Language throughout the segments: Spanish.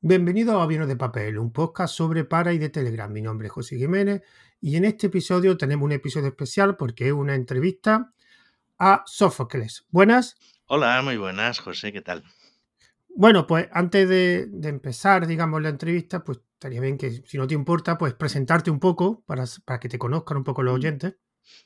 Bienvenido a Aviones de Papel, un podcast sobre para y de Telegram. Mi nombre es José Jiménez y en este episodio tenemos un episodio especial porque es una entrevista a Sófocles. Buenas. Hola, muy buenas, José, ¿qué tal? Bueno, pues antes de, de empezar, digamos, la entrevista, pues estaría bien que, si no te importa, pues presentarte un poco para, para que te conozcan un poco los oyentes.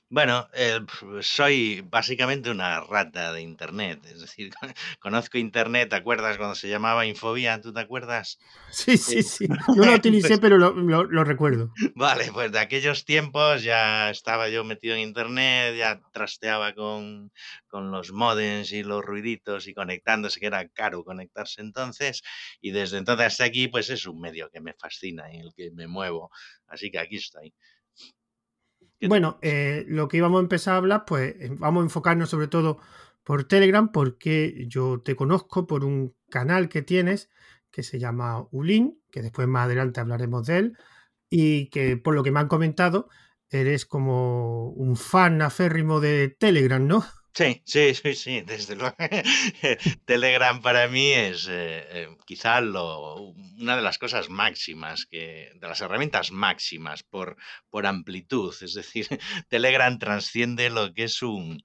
Bueno, eh, soy básicamente una rata de Internet, es decir, conozco Internet, ¿te acuerdas cuando se llamaba Infobía? ¿Tú te acuerdas? Sí, sí, Eh, sí. No lo utilicé, pues, pero lo, lo- lo recuerdo. vale, pues de aquellos tiempos ya estaba yo metido en Internet, ya trasteaba con, con los modems y los ruiditos y conectándose, que era caro conectarse entonces, y desde entonces hasta aquí, pues es un medio que me fascina y en el que me muevo, así que aquí estoy. ¿Qué te Bueno, eh, lo que íbamos a empezar a hablar, pues eh, vamos a enfocarnos sobre todo por Telegram, porque yo te conozco por un canal que tienes que se llama Ulin, que después más adelante hablaremos de él, y que por lo que me han comentado, eres como un fan aférrimo de Telegram, ¿no? Sí, sí, sí, sí, desde luego. Telegram para mí es eh, eh, quizá lo, una de las cosas máximas, que, de las herramientas máximas por, por amplitud. Es decir, Telegram transciende lo que es un,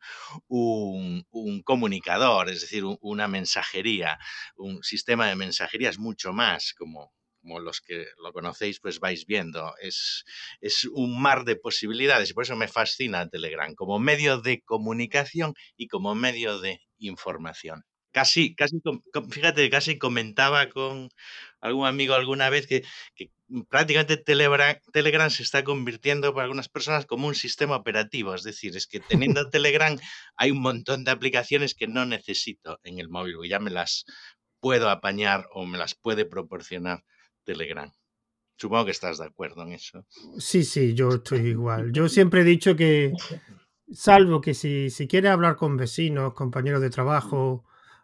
un, un comunicador, es decir, un- una mensajería, un sistema de mensajería es mucho más como como los que lo conocéis, pues vais viendo. Es, es un mar de posibilidades y por eso me fascina Telegram como medio de comunicación y como medio de información. Casi, casi, fíjate, casi comentaba con algún amigo alguna vez que, que prácticamente Telegram, Telegram se está convirtiendo para algunas personas como un sistema operativo. Es decir, es que teniendo Telegram hay un montón de aplicaciones que no necesito en el móvil, porque ya me las puedo apañar o me las puede proporcionar Telegram. Supongo que estás de acuerdo en eso. Sí, sí, yo estoy igual. Yo siempre he dicho que, salvo que si, si quieres hablar con vecinos, compañeros de trabajo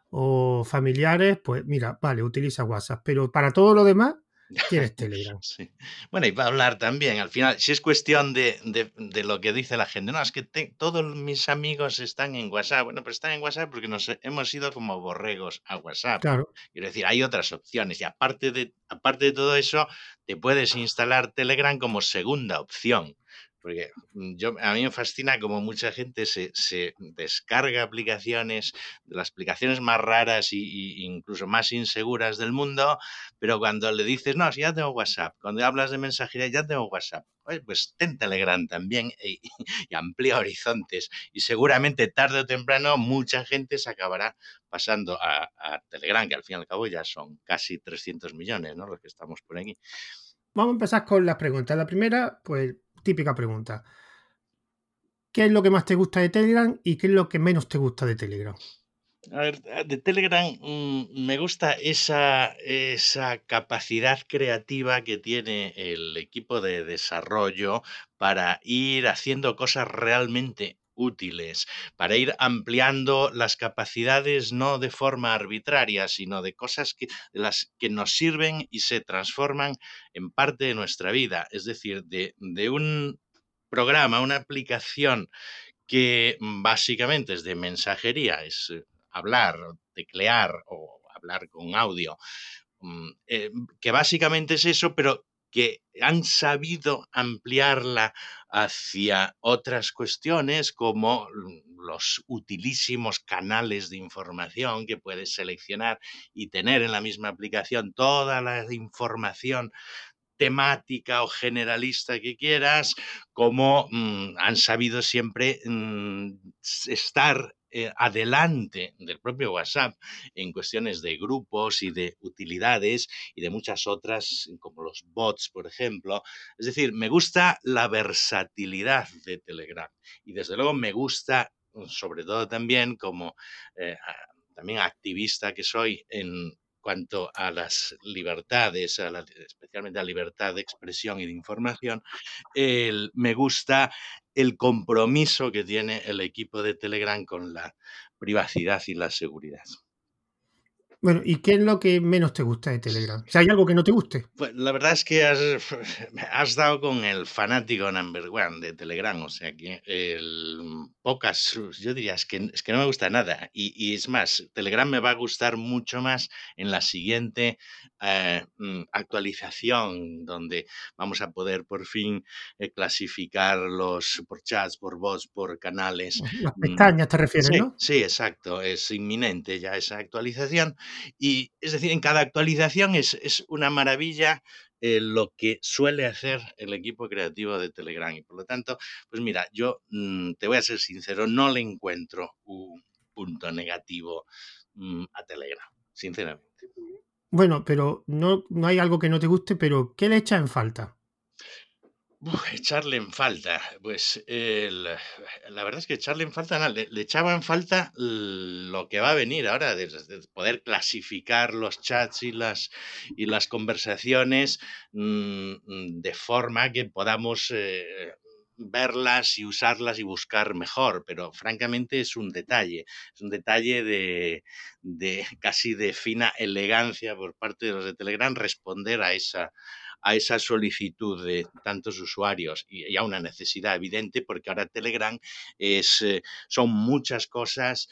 o familiares, pues mira, vale, utiliza WhatsApp, pero para todo lo demás tienes Telegram. Sí. Bueno, y para hablar también, al final, si es cuestión de, de- de lo que dice la gente, no, es que te- todos mis amigos están en WhatsApp. Bueno, pero están en WhatsApp porque nos hemos ido como borregos a WhatsApp. Claro, Quiero decir, hay otras opciones y aparte de, aparte de todo eso, te puedes instalar Telegram como segunda opción. Porque mm, a mí me fascina como mucha gente se, descarga aplicaciones, las aplicaciones más raras y incluso más inseguras del mundo, pero cuando le dices, no, si ya tengo WhatsApp, cuando hablas de mensajería, ya tengo WhatsApp, oye, pues ten Telegram también y, y amplía horizontes. Y seguramente tarde o temprano mucha gente se acabará pasando a, a Telegram, que al fin y al cabo ya son casi 300 millones, ¿no? Los que estamos por aquí. vamos a empezar con las preguntas. La primera, pues típica pregunta. ¿Qué es lo que más te gusta de Telegram y qué es lo que menos te gusta de Telegram? A ver, a- de Telegram mm, me gusta esa, esa capacidad creativa que tiene el equipo de desarrollo para ir haciendo cosas realmente útiles, para ir ampliando las capacidades no de forma arbitraria, sino de cosas que, las que nos sirven y se transforman en parte de nuestra vida. Es decir, de, de un programa, una aplicación que mm, básicamente es de mensajería, es eh, hablar, teclear o hablar con audio, mm, eh, que básicamente es eso, pero que han sabido ampliarla hacia otras cuestiones como los utilísimos canales de información que puedes seleccionar y tener en la misma aplicación toda la información temática o generalista que quieras, como mm, han sabido siempre mm, estar eh, adelante del propio WhatsApp en cuestiones de grupos y de utilidades y de muchas otras, como los bots, por ejemplo. Es decir, me gusta la versatilidad de Telegram y desde luego me gusta, sobre todo también como eh, también activista que soy en cuanto a las libertades, a la- especialmente a la libertad de expresión y de información, el- me gusta el compromiso que tiene el equipo de Telegram con la privacidad y la seguridad. Bueno, ¿y qué es lo que menos te gusta de Telegram? Si hay algo que no te guste. Pues la verdad es que has, has dado con el fanático number one de Telegram, o sea que el, pocas, yo diría, es que, es que no me gusta nada. Y, y es más, Telegram me va a gustar mucho más en la siguiente eh, mm, actualización donde vamos a poder por fin eh, clasificar los por chats, por bots, por canales. Las pestañas te refieres, sí, ¿no? Sí, exacto. Es inminente ya esa actualización. Y es decir, en cada actualización es, es una maravilla eh, lo que suele hacer el equipo creativo de Telegram. Y por lo tanto, pues mira, yo mm, te voy a ser sincero, no le encuentro un punto negativo mm, a Telegram, sinceramente. Bueno, pero no, no hay algo que no te guste, pero ¿qué le echa en falta? Echarle en falta, pues la verdad es que echarle en falta, nada, le, le echaba en falta lo que va a venir ahora, de poder clasificar los chats y las, y las conversaciones mm, mm, de forma que podamos eh, verlas y usarlas y buscar mejor, pero francamente es un detalle, es un detalle de, de casi de fina elegancia por parte de los de Telegram responder a esa a esa solicitud de tantos usuarios y, y a una necesidad evidente porque ahora Telegram es, eh, son muchas cosas,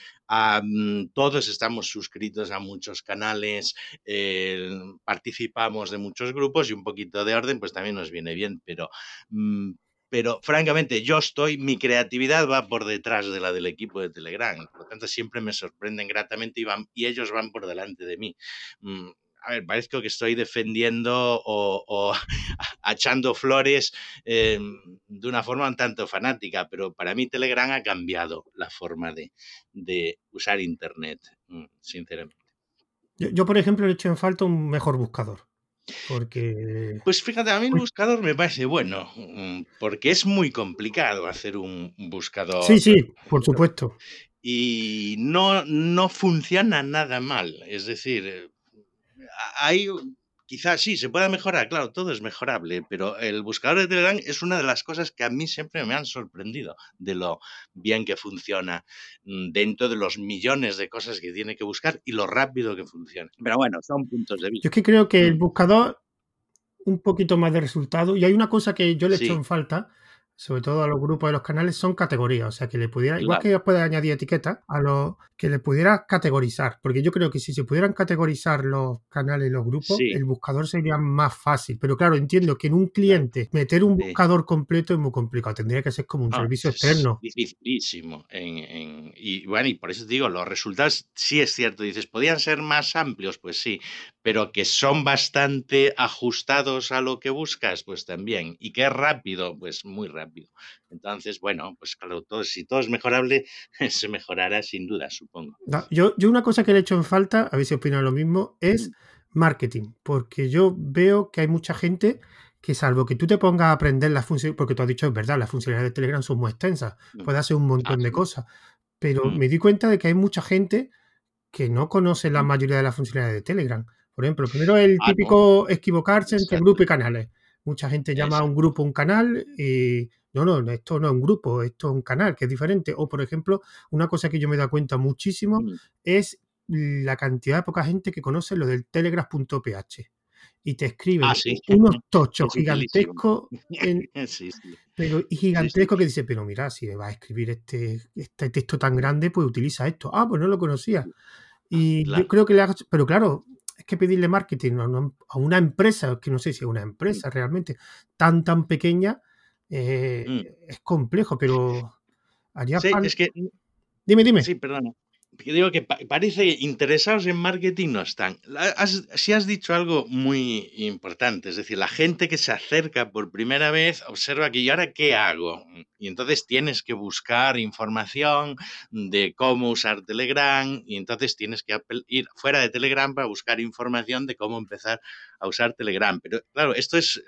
todos estamos suscritos a muchos canales, eh, participamos de muchos grupos y un poquito de orden pues también nos viene bien, pero... mm, pero francamente, yo estoy, mi creatividad va por detrás de la del equipo de Telegram. Por lo tanto, siempre me sorprenden gratamente y, van, y ellos van por delante de mí. A ver, parezco que estoy defendiendo o, o echando flores eh, de una forma un tanto fanática, pero para mí Telegram ha cambiado la forma de, de usar Internet, mm, sinceramente. Yo, yo, por ejemplo, le echo en falta un mejor buscador. Porque. Pues fíjate, a mí el buscador me parece bueno, mm, porque es muy complicado hacer un buscador. Sí, sí, por supuesto. Y no, no funciona nada mal. Es decir, eh, hay quizás sí, se pueda mejorar, claro, todo es mejorable, pero el buscador de Telegram es una de las cosas que a mí siempre me han sorprendido de lo bien que funciona mm, dentro de los millones de cosas que tiene que buscar y lo rápido que funciona. Pero bueno, son puntos de vista. Yo es que creo que el buscador un poquito más de resultado y hay una cosa que yo le Sí. echo en falta sobre todo a los grupos de los canales, son categorías. O sea, que le pudiera, igual Claro. que puedes añadir etiquetas, a los que le pudieras categorizar. Porque yo creo que si se pudieran categorizar los canales y los grupos, Sí. el buscador sería más fácil. Pero claro, entiendo que en un cliente meter un Sí. buscador completo es muy complicado. Tendría que ser como un Ah, servicio es externo. dificilísimo. En, en- y bueno, y por eso te digo, los resultados sí es cierto. Dices, ¿podían ser más amplios? Pues sí, pero que son bastante ajustados a lo que buscas, pues también. Y que es rápido, pues muy rápido. Entonces, bueno, pues claro, todo, si todo es mejorable, se mejorará sin duda, supongo. No, Yo, yo una cosa que le echo en falta, a ver si opinan lo mismo, es Mm. marketing. Porque yo veo que hay mucha gente que salvo que tú te pongas a aprender las funciones, porque tú has dicho, es verdad, las funcionalidades de Telegram son muy extensas, Mm. puedes hacer un montón de cosas, pero Mm. me di cuenta de que hay mucha gente que no conoce la mayoría de las funcionalidades de Telegram. Por ejemplo, primero el Ah, típico equivocarse entre grupo y canales. Mucha gente llama a un grupo un canal y no, no, esto no es un grupo, esto es un canal, que es diferente. O, por ejemplo, una cosa que yo me he dado cuenta muchísimo Mm. es la cantidad de poca gente que conoce lo del telegraph.ph y te escriben Ah, sí. unos tochos Es gigantescos en- Sí, sí. pero gigantesco que dice, pero mira, si me vas a escribir este, este texto tan grande, pues utiliza esto. Ah, pues no lo conocía. Y yo creo que le hagas, pero claro, es que pedirle marketing a una, empresa, que no sé si es una Mm. empresa realmente, tan, tan pequeña, eh, Mm. es complejo, pero haría Sí, es que Dime, dime. Sí, perdona. Digo que pa- parece interesados en marketing no están. Has, sí has dicho algo muy importante, es decir, la gente que se acerca por primera vez observa que ¿y ahora qué hago? Y entonces tienes que buscar información de cómo usar Telegram y entonces tienes que ir fuera de Telegram para buscar información de cómo empezar a usar Telegram. Pero claro, esto es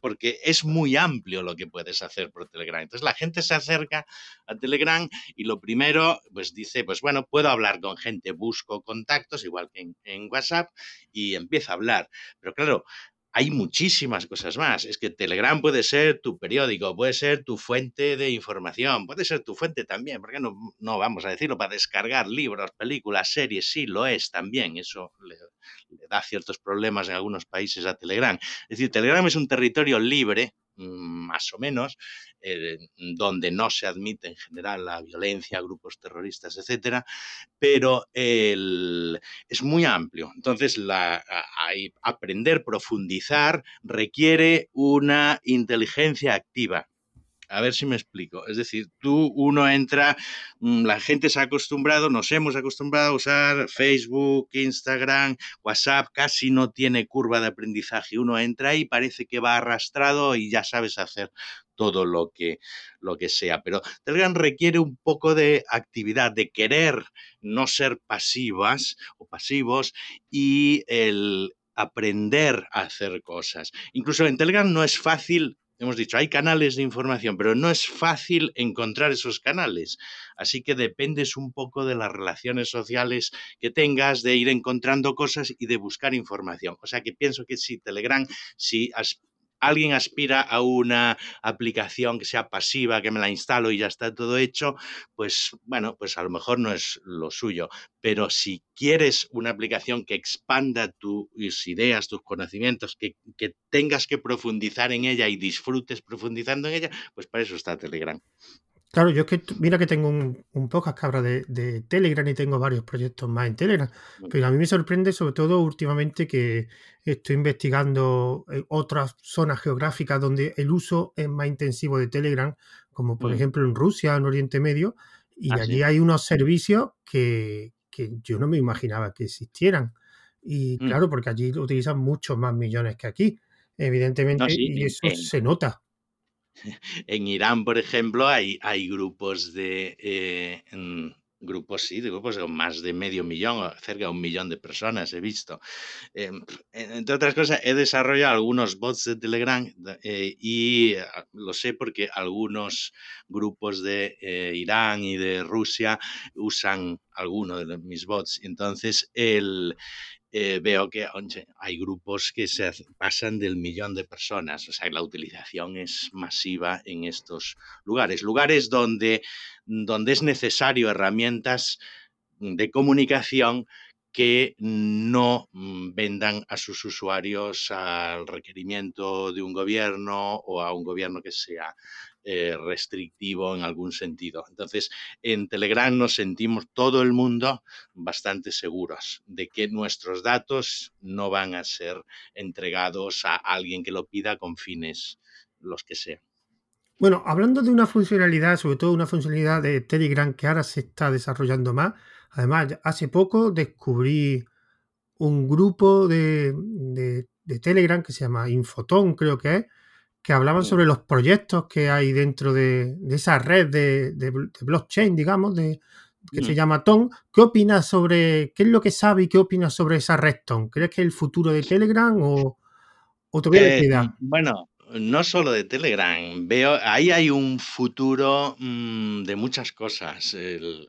porque es muy amplio lo que puedes hacer por Telegram. Entonces la gente se acerca a Telegram y lo primero, pues dice, pues bueno, puedo hablar con gente, busco contactos, igual que en, en WhatsApp, y empiezo a hablar. Pero claro, hay muchísimas cosas más. Es que Telegram puede ser tu periódico, puede ser tu fuente de información, puede ser tu fuente también, porque no, no vamos a decirlo, para descargar libros, películas, series, sí, lo es también. Eso le, le da ciertos problemas en algunos países a Telegram. Es decir, Telegram es un territorio libre, más o menos, eh, donde no se admite en general la violencia, grupos terroristas, etcétera, pero es muy amplio. Entonces, la, aprender, profundizar requiere una inteligencia activa a ver si me explico. Es decir, tú, uno entra, mm, la gente se ha acostumbrado, nos hemos acostumbrado a usar Facebook, Instagram, WhatsApp, casi no tiene curva de aprendizaje. Uno entra y parece que va arrastrado y ya sabes hacer todo lo que, lo que sea. Pero Telegram requiere un poco de actividad, de querer no ser pasivas o pasivos y el aprender a hacer cosas. Incluso en Telegram no es fácil hemos dicho, hay canales de información, pero no es fácil encontrar esos canales. Así que dependes un poco de las relaciones sociales que tengas, de ir encontrando cosas y de buscar información. O sea que pienso que si Telegram, si alguien aspira a una aplicación que sea pasiva, que me la instalo y ya está todo hecho, pues bueno, pues a lo mejor no es lo suyo. Pero si quieres una aplicación que expanda tus ideas, tus conocimientos, que, tengas que profundizar en ella y disfrutes profundizando en ella, pues para eso está Telegram. Claro, yo es que, mira que tengo un, un podcast que de, Telegram y tengo varios proyectos más en Telegram, pero a mí me sorprende sobre todo últimamente que estoy investigando eh, otras zonas geográficas donde el uso es más intensivo de Telegram, como por ejemplo en Rusia, en Oriente Medio, y ah, allí hay unos servicios que, yo no me imaginaba que existieran. Y mm. claro, porque allí utilizan muchos más millones que aquí, evidentemente, y eso se nota. En Irán, por ejemplo, hay, grupos de... Eh, grupos, sí, de grupos con más de medio millón, cerca de un millón de personas he visto. Em, entre otras cosas, he desarrollado algunos bots de Telegram eh, y ah, lo sé porque algunos grupos de eh, Irán y de Rusia usan algunos de mis bots. Entonces, el, eh, veo que hay grupos que se pasan del millón de personas, o sea, la utilización es masiva en estos lugares, lugares donde, donde es necesario herramientas de comunicación que no mm, vendan a sus usuarios al requerimiento de un gobierno o a un gobierno que sea eh, restrictivo en algún sentido. Entonces, en Telegram nos sentimos todo el mundo bastante seguros de que nuestros datos no van a ser entregados a alguien que lo pida con fines los que sean. Bueno, hablando de una funcionalidad, sobre todo una funcionalidad de Telegram que ahora se está desarrollando más, además, hace poco descubrí un grupo de, de Telegram que se llama Infotón, creo que es, que hablaban sobre los proyectos que hay dentro de, esa red de, blockchain, digamos, de, que se mm. llama TON. ¿Qué opinas sobre, qué es lo que sabe y qué opinas sobre esa red TON? ¿Crees que es el futuro de Telegram o, o te eh, Bueno, no solo de Telegram, veo, ahí hay un futuro mm, de muchas cosas. El,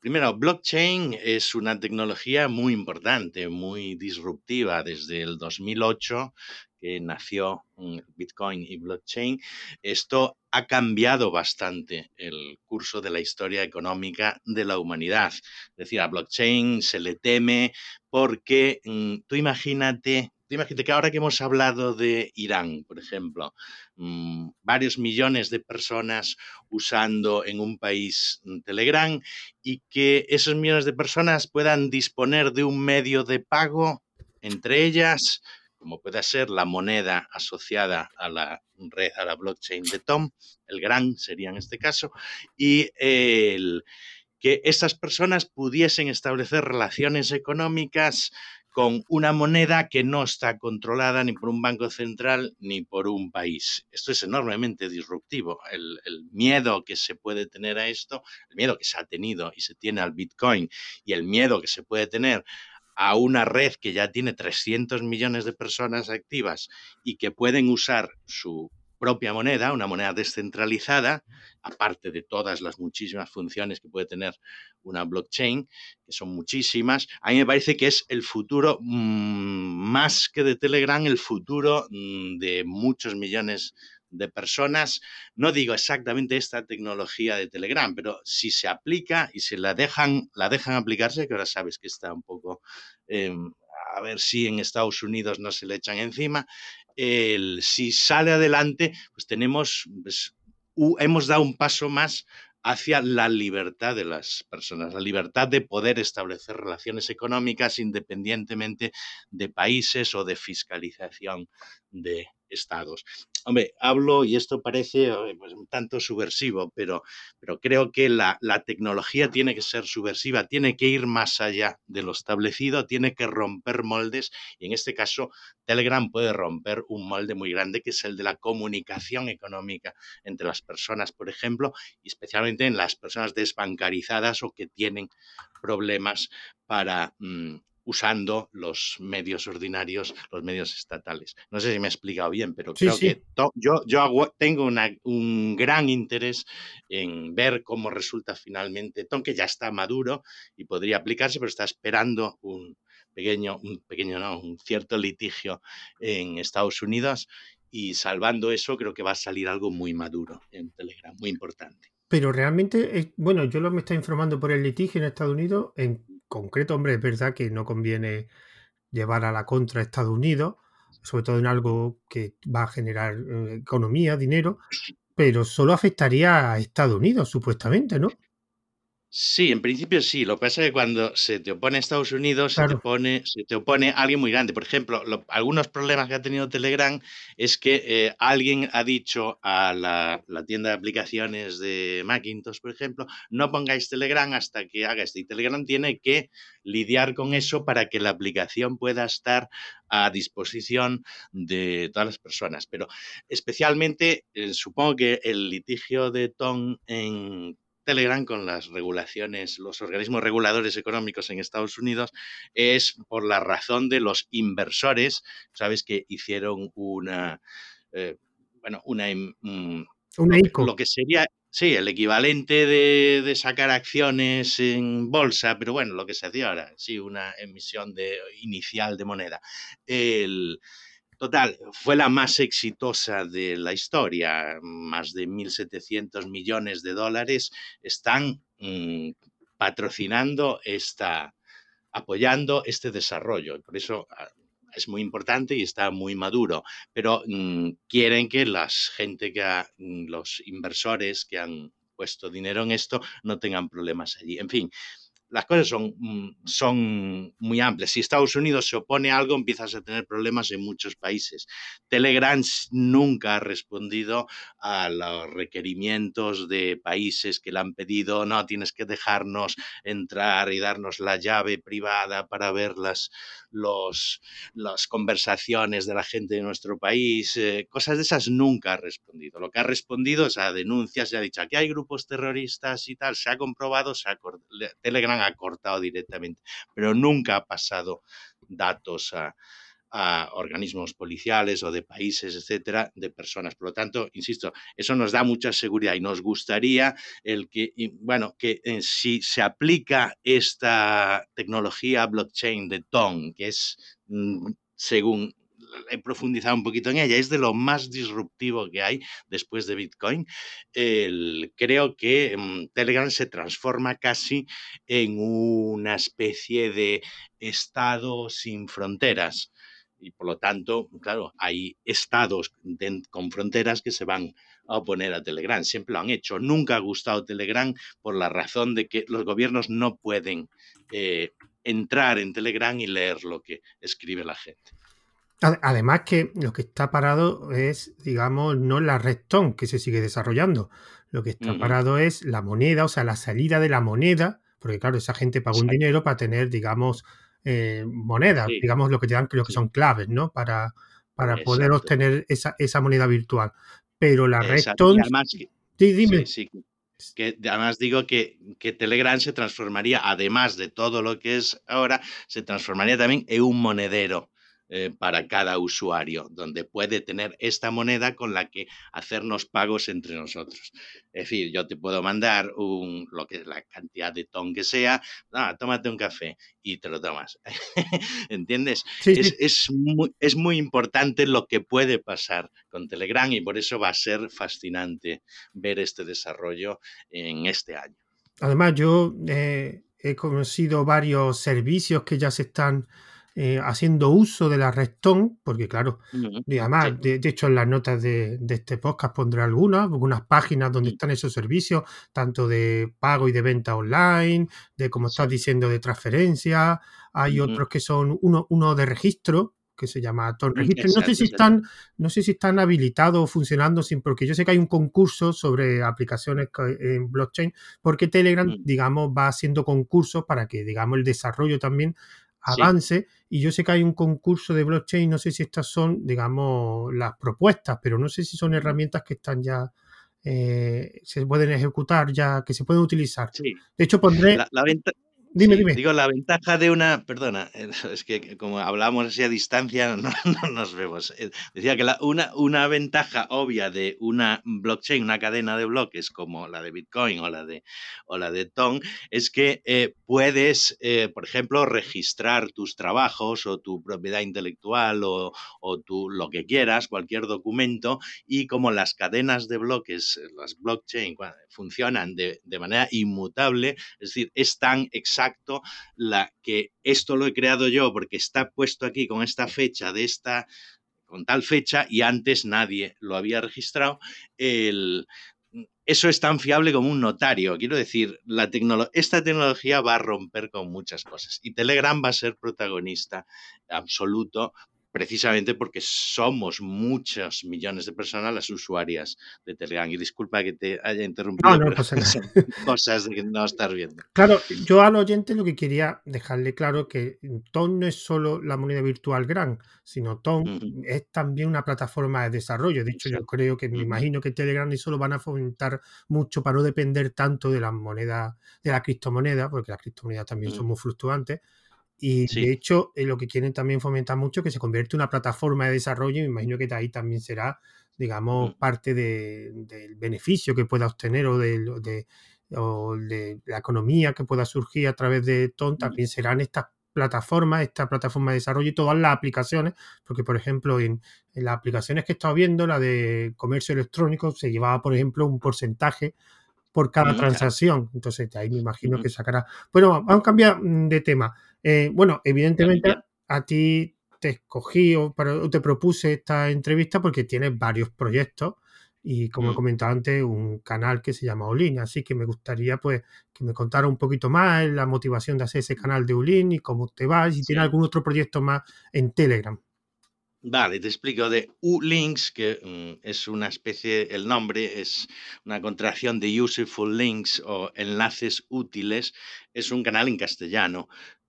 primero, blockchain es una tecnología muy importante, muy disruptiva. Desde el 2008 que nació mm, Bitcoin y blockchain, esto ha cambiado bastante el curso de la historia económica de la humanidad. Es decir, a blockchain se le teme porque mm, tú imagínate imagínate que ahora que hemos hablado de Irán, por ejemplo, mm, varios millones de personas usando en un país Telegram y que esos millones de personas puedan disponer de un medio de pago, entre ellas como puede ser la moneda asociada a la red, a la blockchain de Tom, el gran sería en este caso, y que estas personas pudiesen establecer relaciones económicas con una moneda que no está controlada ni por un banco central ni por un país. Esto es enormemente disruptivo. El, miedo que se puede tener a esto, el miedo que se ha tenido y se tiene al Bitcoin y el miedo que se puede tener a una red que ya tiene 300 millones de personas activas y que pueden usar su propia moneda, una moneda descentralizada, aparte de todas las muchísimas funciones que puede tener una blockchain, que son muchísimas, a mí me parece que es el futuro, mm, más que de Telegram, el futuro mm, de muchos millones de personas. No digo exactamente esta tecnología de Telegram, pero si se aplica y se la dejan, la dejan aplicarse, que ahora sabes que está un poco em, a ver si en Estados Unidos no se le echan encima. El, si sale adelante, pues tenemos, pues, hemos dado un paso más hacia la libertad de las personas, la libertad de poder establecer relaciones económicas independientemente de países o de fiscalización de estados. Hombre, hablo y esto parece eh, pues, un tanto subversivo, pero, pero creo que la, la, tecnología tiene que ser subversiva, tiene que ir más allá de lo establecido, tiene que romper moldes y en este caso Telegram puede romper un molde muy grande que es el de la comunicación económica entre las personas, por ejemplo, y especialmente en las personas desbancarizadas o que tienen problemas para... Mm, usando los medios ordinarios, los medios estatales. No sé si me he explicado bien, pero creo que yo, yo tengo un gran interés en ver cómo resulta finalmente Tom, que ya está maduro y podría aplicarse, pero está esperando un pequeño, un pequeño, no, un cierto litigio en Estados Unidos y salvando eso creo que va a salir algo muy maduro en Telegram, muy importante. Pero realmente, bueno, yo lo me está informando por el litigio en Estados Unidos. En concreto, hombre, es verdad que no conviene llevar a la contra a Estados Unidos, sobre todo en algo que va a generar eh, economía, dinero, pero solo afectaría a Estados Unidos, supuestamente, ¿no? Sí, en principio sí. Lo que pasa es que cuando se te opone Estados Unidos, se te opone, se te opone alguien muy grande. Por ejemplo, algunos problemas que ha tenido Telegram es que eh, alguien ha dicho a la, tienda de aplicaciones de Macintosh, por ejemplo, no pongáis Telegram hasta que haga esto. Y Telegram tiene que lidiar con eso para que la aplicación pueda estar a disposición de todas las personas. Pero especialmente, eh, supongo que el litigio de Tom en Telegram con las regulaciones, los organismos reguladores económicos en Estados Unidos, es por la razón de los inversores, sabes que hicieron una, eh, bueno, una, mm, lo, que sería Sí, el equivalente de, sacar acciones en bolsa, pero bueno, lo que se hacía ahora, sí, una emisión de, inicial de moneda. El, Total, fue la más exitosa de la historia. Más de 1.700 millones de dólares están mm, patrocinando esta, apoyando este desarrollo. Por eso ah, es muy importante y está muy maduro. Pero mm, quieren que la gente que mm, los inversores que han puesto dinero en esto no tengan problemas allí. En fin, las cosas son, mm, son muy amplias. Si Estados Unidos se opone a algo, empiezas a tener problemas en muchos países. Telegram nunca ha respondido a los requerimientos de países que le han pedido, no, tienes que dejarnos entrar y darnos la llave privada para ver las, las conversaciones de la gente de nuestro país. Eh, cosas de esas nunca ha respondido. Lo que ha respondido es a denuncias, se ha dicho, aquí hay grupos terroristas y tal, se ha comprobado, se ha, Telegram ha cortado directamente, pero nunca ha pasado datos a, organismos policiales o de países, etcétera, de personas. Por lo tanto, insisto, eso nos da mucha seguridad y nos gustaría el que, bueno, que eh, si se aplica esta tecnología blockchain de TON, que es, mm, según he profundizado un poquito en ella, es de lo más disruptivo que hay después de Bitcoin. creo que mm, Telegram se transforma casi en una especie de Estado sin fronteras. Y por lo tanto, claro, hay estados con fronteras que se van a oponer a Telegram. Siempre lo han hecho. Nunca ha gustado Telegram por la razón de que los gobiernos no pueden eh, entrar en Telegram y leer lo que escribe la gente. Además que lo que está parado es, digamos, no la red que se sigue desarrollando. Lo que está parado es la moneda, o sea, la salida de la moneda, porque claro, esa gente paga un dinero para tener, digamos, eh, monedas, digamos, lo que te dan creo que son claves, ¿no? Para, para poder obtener esa, esa, moneda virtual. Pero la red sí, dime. Sí, que además digo que, que, Telegram se transformaría, además de todo lo que es ahora, se transformaría también en un monedero. Eh, para cada usuario, donde puede tener esta moneda con la que hacernos pagos entre nosotros. Es decir, yo te puedo mandar un, lo que la cantidad de ton que sea, ah, tómate un café y te lo tomas. ¿Entiendes? es, Es, muy, es muy importante lo que puede pasar con Telegram y por eso va a ser fascinante ver este desarrollo en este año. Además, yo eh, he conocido varios servicios que ya se están eh, haciendo uso de la Redstone, porque claro, y además, sí. de, de hecho en las notas de, de este podcast pondré algunas, algunas páginas donde están esos servicios, tanto de pago y de venta online, de como estás diciendo, de transferencia, hay otros que son uno, uno de registro, que se llama Ton Registro. y No sé si están, no sé si están habilitados o funcionando sin, porque yo sé que hay un concurso sobre aplicaciones en blockchain, porque Telegram, Mm, digamos, va haciendo concursos para que, digamos, el desarrollo también sí, avance. Y yo sé que hay un concurso de blockchain, no sé si estas son, digamos, las propuestas, pero no sé si son herramientas que están ya, eh, se pueden ejecutar ya, que se pueden utilizar. sí. De hecho, pondré, La la venta dime, sí, dime. digo, la ventaja de una perdona, eh, es que como hablamos así a distancia, no no nos vemos. Eh, decía que la una una ventaja obvia de una blockchain, una cadena de bloques como la de Bitcoin o la de o la de Ton, es que, eh, puedes, eh, por ejemplo, registrar tus trabajos o tu propiedad intelectual o o tu lo que quieras, cualquier documento, y como las cadenas de bloques, las blockchain, funcionan de de manera inmutable, es decir, es tan exacto la que esto lo he creado yo porque está puesto aquí con esta fecha de esta con tal fecha y antes nadie lo había registrado. El, eso es tan fiable como un notario. Quiero decir, la tecnolo esta tecnología va a romper con muchas cosas y Telegram va a ser protagonista absoluto precisamente porque somos muchos millones de personas las usuarias de Telegram. Y disculpa que te haya No, interrumpido, no pero pasa nada. son cosas de que no estás viendo. Claro, yo al oyente lo que quería dejarle claro que Ton no es solo la moneda virtual gran, sino Ton Ujú, es también una plataforma de desarrollo. De hecho, yo creo que me imagino que Telegram eso lo van a fomentar mucho para no depender tanto de las monedas, de la criptomoneda, porque las criptomonedas también son muy fluctuantes. Y de hecho, eh, lo que quieren también fomentar mucho es que se convierte en una plataforma de desarrollo me imagino que de ahí también será, digamos, parte de- del beneficio que pueda obtener o de, de- o de la economía que pueda surgir a través de TON, también serán estas plataformas, esta plataforma de desarrollo y todas las aplicaciones, porque por ejemplo en, en las aplicaciones que he estado viendo, la de comercio electrónico, se llevaba por ejemplo un porcentaje por cada transacción. Entonces, de ahí me imagino que sacará. Bueno, vamos a cambiar mm, de tema. Eh, bueno, evidentemente a ti te escogí o, para- o te propuse esta entrevista porque tienes varios proyectos y, como he Mm, comentado antes, un canal que se llama Olin. Así que me gustaría pues que me contara un poquito más la motivación de hacer ese canal de Olin y cómo te va, y si tiene sí. algún otro proyecto más en Telegram. Vale, te explico de U-Links, que mm, es una especie, el nombre es una contracción de Useful Links o enlaces útiles. Es un canal en castellano,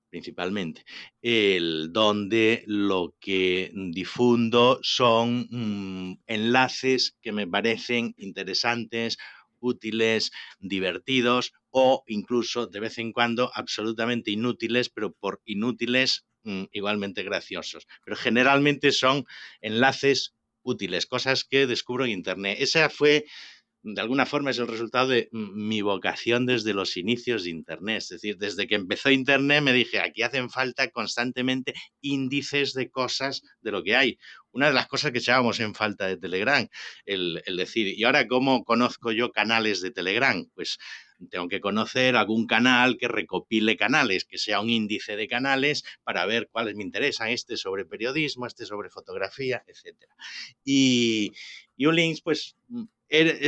principalmente, el, donde lo que difundo son mm, enlaces que me parecen interesantes, útiles, divertidos o incluso de vez en cuando absolutamente inútiles, pero por inútiles mm, igualmente graciosos. Pero generalmente son enlaces útiles, cosas que descubro en Internet. Esa fue de alguna forma es el resultado de mi vocación desde los inicios de Internet. Es decir, desde que empezó Internet me dije, aquí hacen falta constantemente índices de cosas de lo que hay. Una de las cosas que echábamos en falta de Telegram, el, el decir, ¿y ahora cómo conozco yo canales de Telegram? Pues tengo que conocer algún canal que recopile canales, que sea un índice de canales para ver cuáles me interesan, este sobre periodismo, este sobre fotografía, etc. Y, y un links, pues, er-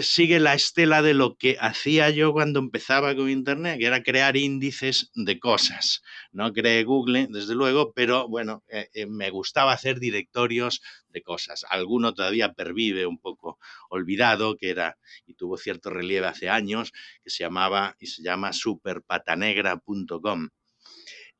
sigue la estela de lo que hacía yo cuando empezaba con Internet, que era crear índices de cosas. No creé Google, desde luego, pero bueno, eh, eh, me gustaba hacer directorios de cosas. Alguno todavía pervive un poco olvidado, que era, y tuvo cierto relieve hace años, que se llamaba y se llama superpatanegra.com.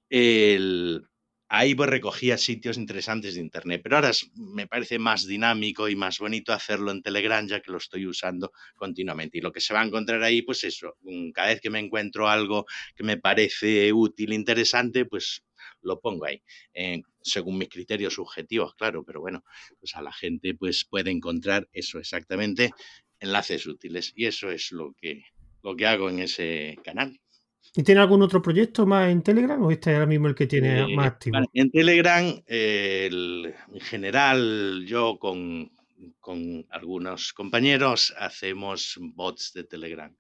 El, ahí pues recogía sitios interesantes de internet, pero ahora me parece más dinámico y más bonito hacerlo en Telegram ya que lo estoy usando continuamente. Y lo que se va a encontrar ahí, pues eso, mm, cada vez que me encuentro algo que me parece útil, interesante, pues lo pongo ahí, eh, según mis criterios subjetivos, claro, pero bueno, pues a la gente pues puede encontrar eso exactamente, enlaces útiles. Y eso es lo que, lo que hago en ese canal. ¿Y tiene algún otro proyecto más en Telegram o este es ahora mismo el que tiene más Eh, vale, activo? en Telegram, eh, el- en general, yo con, con algunos compañeros hacemos bots de Telegram.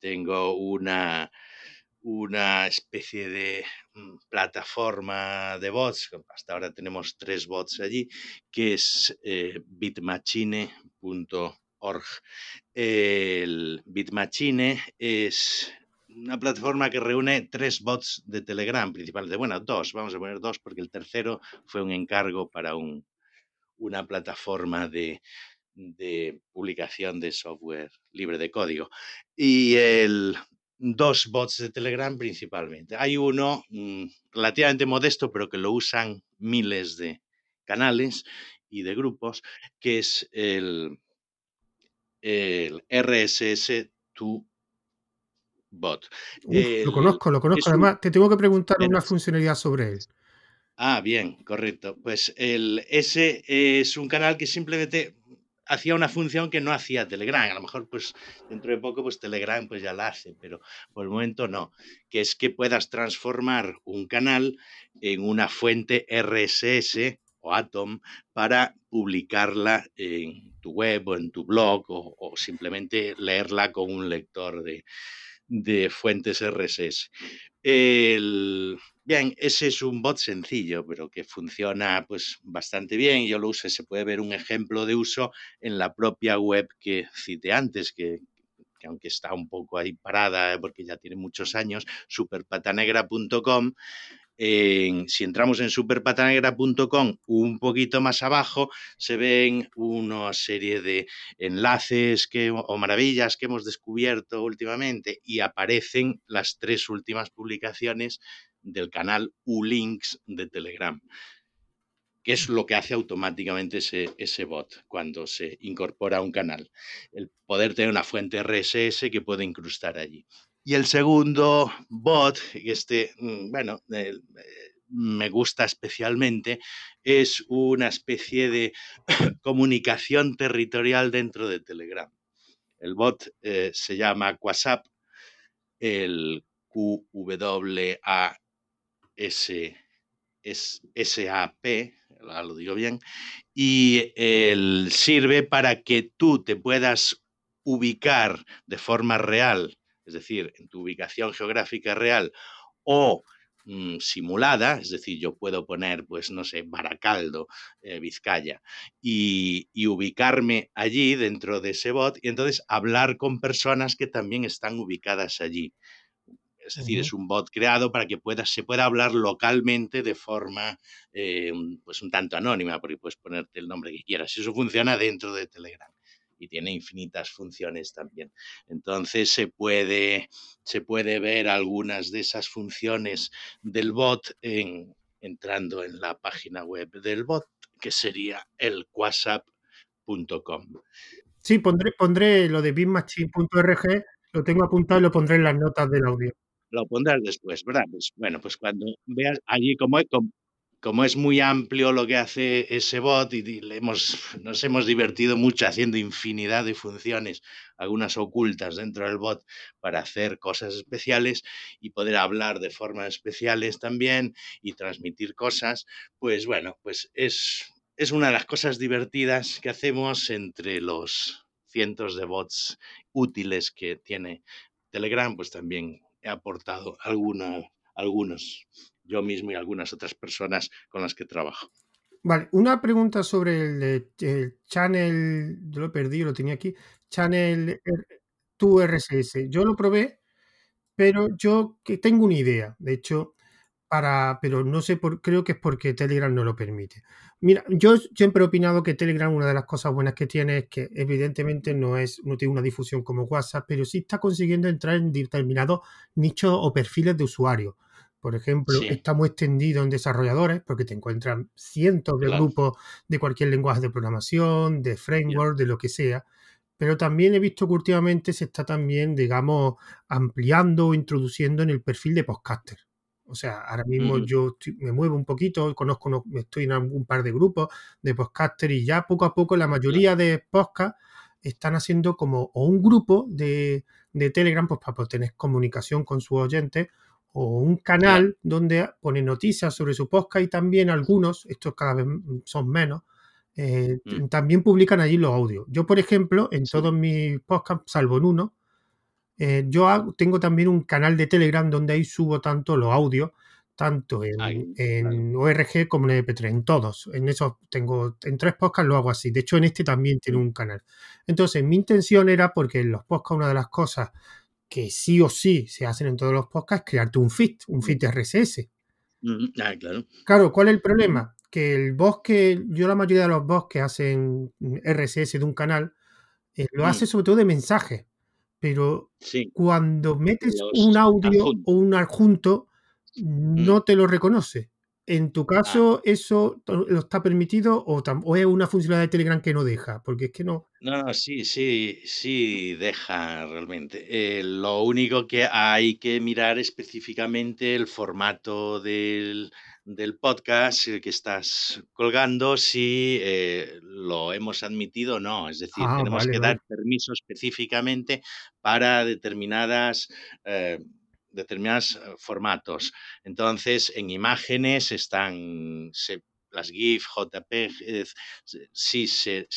Tengo una, una especie de mm, plataforma de bots, hasta ahora tenemos tres bots allí, que es eh, bitmachine.org. El Bitmachine es una plataforma que reúne tres bots de Telegram principalmente. Bueno, dos, vamos a poner dos porque el tercero fue un encargo para un, una plataforma de, de publicación de software libre de código. Y el, dos bots de Telegram principalmente. Hay uno mm, relativamente modesto, pero que lo usan miles de canales y de grupos, que es el, el RSS2 bot. lo conozco, lo conozco. Además, te tengo que preguntar una funcionalidad sobre él. Ah, bien, correcto. Pues el, ese es un canal que simplemente hacía una función que no hacía Telegram. A lo mejor, pues, dentro de poco, pues Telegram pues ya la hace, pero por el momento no. Que es que puedas transformar un canal en una fuente RSS o Atom para publicarla en tu web o en tu blog o, simplemente leerla con un lector de, de fuentes RSS. El, Bien, ese es un bot sencillo, pero que funciona pues bastante bien. Yo lo uso, se puede ver un ejemplo de uso en la propia web que cité antes, que, aunque está un poco ahí parada porque ya tiene muchos años, superpatanegra.com. si entramos en superpatanegra.com, un poquito más abajo se ven una serie de enlaces que, o maravillas que hemos descubierto últimamente y aparecen las tres últimas publicaciones del canal Ulinks de Telegram, que es lo que hace automáticamente ese, ese bot cuando se incorpora a un canal. El poder tener una fuente RSS que puede incrustar allí. Y el segundo bot, este, mm, bueno, eh, me gusta especialmente, es una especie de comunicación territorial dentro de Telegram. El bot eh, se llama WhatsApp, el QWA S, SAP, lo digo bien, y él sirve para que tú te puedas ubicar de forma real, es decir, en tu ubicación geográfica real o mm, simulada, es decir, yo puedo poner, pues, no sé, Baracaldo, eh, Vizcaya, y, y, ubicarme allí dentro de ese bot y entonces hablar con personas que también están ubicadas allí. Es decir, es un bot creado para que pueda, se pueda hablar localmente de forma eh, pues un tanto anónima, porque puedes ponerte el nombre que quieras. Eso funciona dentro de Telegram y tiene infinitas funciones también. Entonces se puede, se puede ver algunas de esas funciones del bot en, entrando en la página web del bot, que sería el whatsapp.com. Sí, pondré, pondré lo de bitmachine.org, lo tengo apuntado y lo pondré en las notas del audio lo pondrás después, ¿verdad? Pues, bueno, pues cuando veas allí como, como, es muy amplio lo que hace ese bot y, hemos, nos hemos divertido mucho haciendo infinidad de funciones, algunas ocultas dentro del bot para hacer cosas especiales y poder hablar de formas especiales también y transmitir cosas, pues bueno, pues es, es una de las cosas divertidas que hacemos entre los cientos de bots útiles que tiene Telegram, pues también he aportado alguna, algunos, yo mismo y algunas otras personas con las que trabajo. Vale, una pregunta sobre el, channel, yo lo perdí, lo tenía aquí, channel tu RSS. Yo lo probé, pero yo que tengo una idea. De hecho, pero no sé por, creo que es porque Telegram no lo permite. Mira, yo siempre he opinado que Telegram una de las cosas buenas que tiene es que evidentemente no es no tiene una difusión como WhatsApp, pero sí está consiguiendo entrar en determinados nichos o perfiles de usuarios. Por ejemplo, está muy extendido en desarrolladores porque te encuentran cientos de grupos de cualquier lenguaje de programación, de framework, de lo que sea. Pero también he visto que últimamente se está también, digamos, ampliando o introduciendo en el perfil de podcaster. O sea, ahora mismo yo me muevo un poquito, conozco, estoy en un par de grupos de podcaster y ya poco a poco la mayoría de podcasts están haciendo como o un grupo de, Telegram pues para poder tener comunicación con sus oyentes o un canal donde pone noticias sobre su podcast y también algunos, estos cada vez son menos, eh, mm. también publican allí los audios. Yo, por ejemplo, en todos mis podcasts, salvo en uno, Eh, yo tengo también un canal de Telegram donde ahí subo tanto los audios, tanto en, en ORG como en MP3, en todos. En esos tengo, en tres podcasts lo hago así. De hecho, en este también tiene un canal. Entonces, mi intención era, porque en los podcasts una de las cosas que sí o sí se hacen en todos los podcasts, crearte un feed, un feed de RSS. Ah, claro. Claro, ¿cuál es el problema? Que el bosque, yo la mayoría de los bosques que hacen RSS de un canal, eh, lo hace mm. sobre todo de mensajes. Pero cuando metes un audio o un adjunto, mm. no te lo reconoce. En tu ah. caso, ¿eso lo está permitido o, o, es una funcionalidad de Telegram que no deja? Porque es que no. No, sí, sí, sí deja realmente. Eh, lo único que hay que mirar específicamente el formato del, del podcast que estás colgando, si eh, lo hemos admitido o no. Es decir, ah, tenemos que dar permiso específicamente para determinadas... Eh, determinados eh, formatos. Entonces, en imágenes están, las GIF, JPG, sí, se,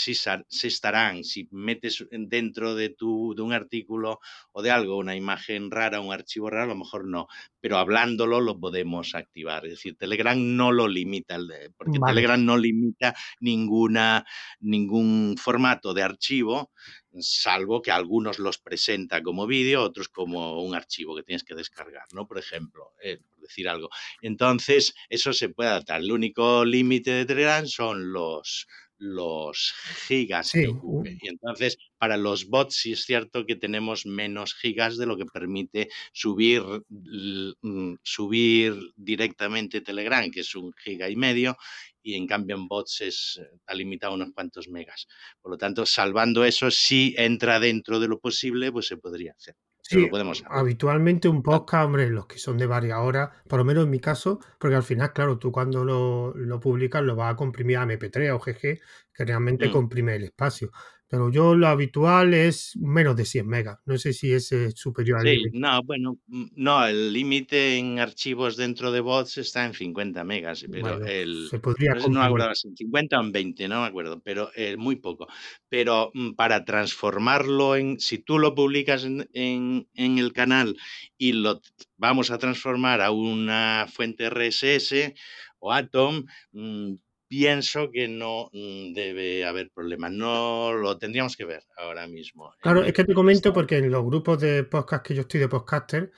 estarán. Si metes dentro de, tu, de un artículo o de algo una imagen rara, un archivo raro, a lo mejor no, pero hablándolo lo podemos activar. Es decir, Telegram no lo limita, porque Telegram no limita ninguna, ningún formato de archivo, salvo que algunos los presenta como vídeo, otros como un archivo que tienes que descargar, ¿no? Por ejemplo, eh, decir algo. Entonces, eso se puede adaptar. El único límite de Telegram son los, los gigas que ocupe. Y entonces, para los bots sí es cierto que tenemos menos gigas de lo que permite subir, mm, subir directamente Telegram, que es un giga y medio, y en cambio en bots es, está limitado a unos cuantos megas. Por lo tanto, salvando eso, si entra dentro de lo posible, pues se podría hacer. Sí, podemos habitualmente un podcast, hombre, los que son de varias horas, por lo menos en mi caso, porque al final, claro, tú cuando lo, lo publicas lo vas a comprimir a MP3 o GG, que realmente mm. comprime el espacio. Pero yo lo habitual es menos de 100 megas. No sé si es superior al Sí, no, bueno, mm, no, el límite en archivos dentro de bots está en 50 megas, pero el, se podría no, me acuerdo si 50 o en 20, no me acuerdo, pero eh, muy poco. Pero mm, para transformarlo en, si tú lo publicas en, en, en el canal y lo vamos a transformar a una fuente RSS o Atom, pienso que no mm, debe haber problema. No lo tendríamos que ver ahora mismo. Claro, es que te comento porque en los grupos de podcast que yo estoy de podcaster,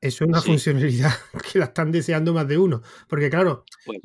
eso es una funcionalidad que la están deseando más de uno. Porque, claro. Pues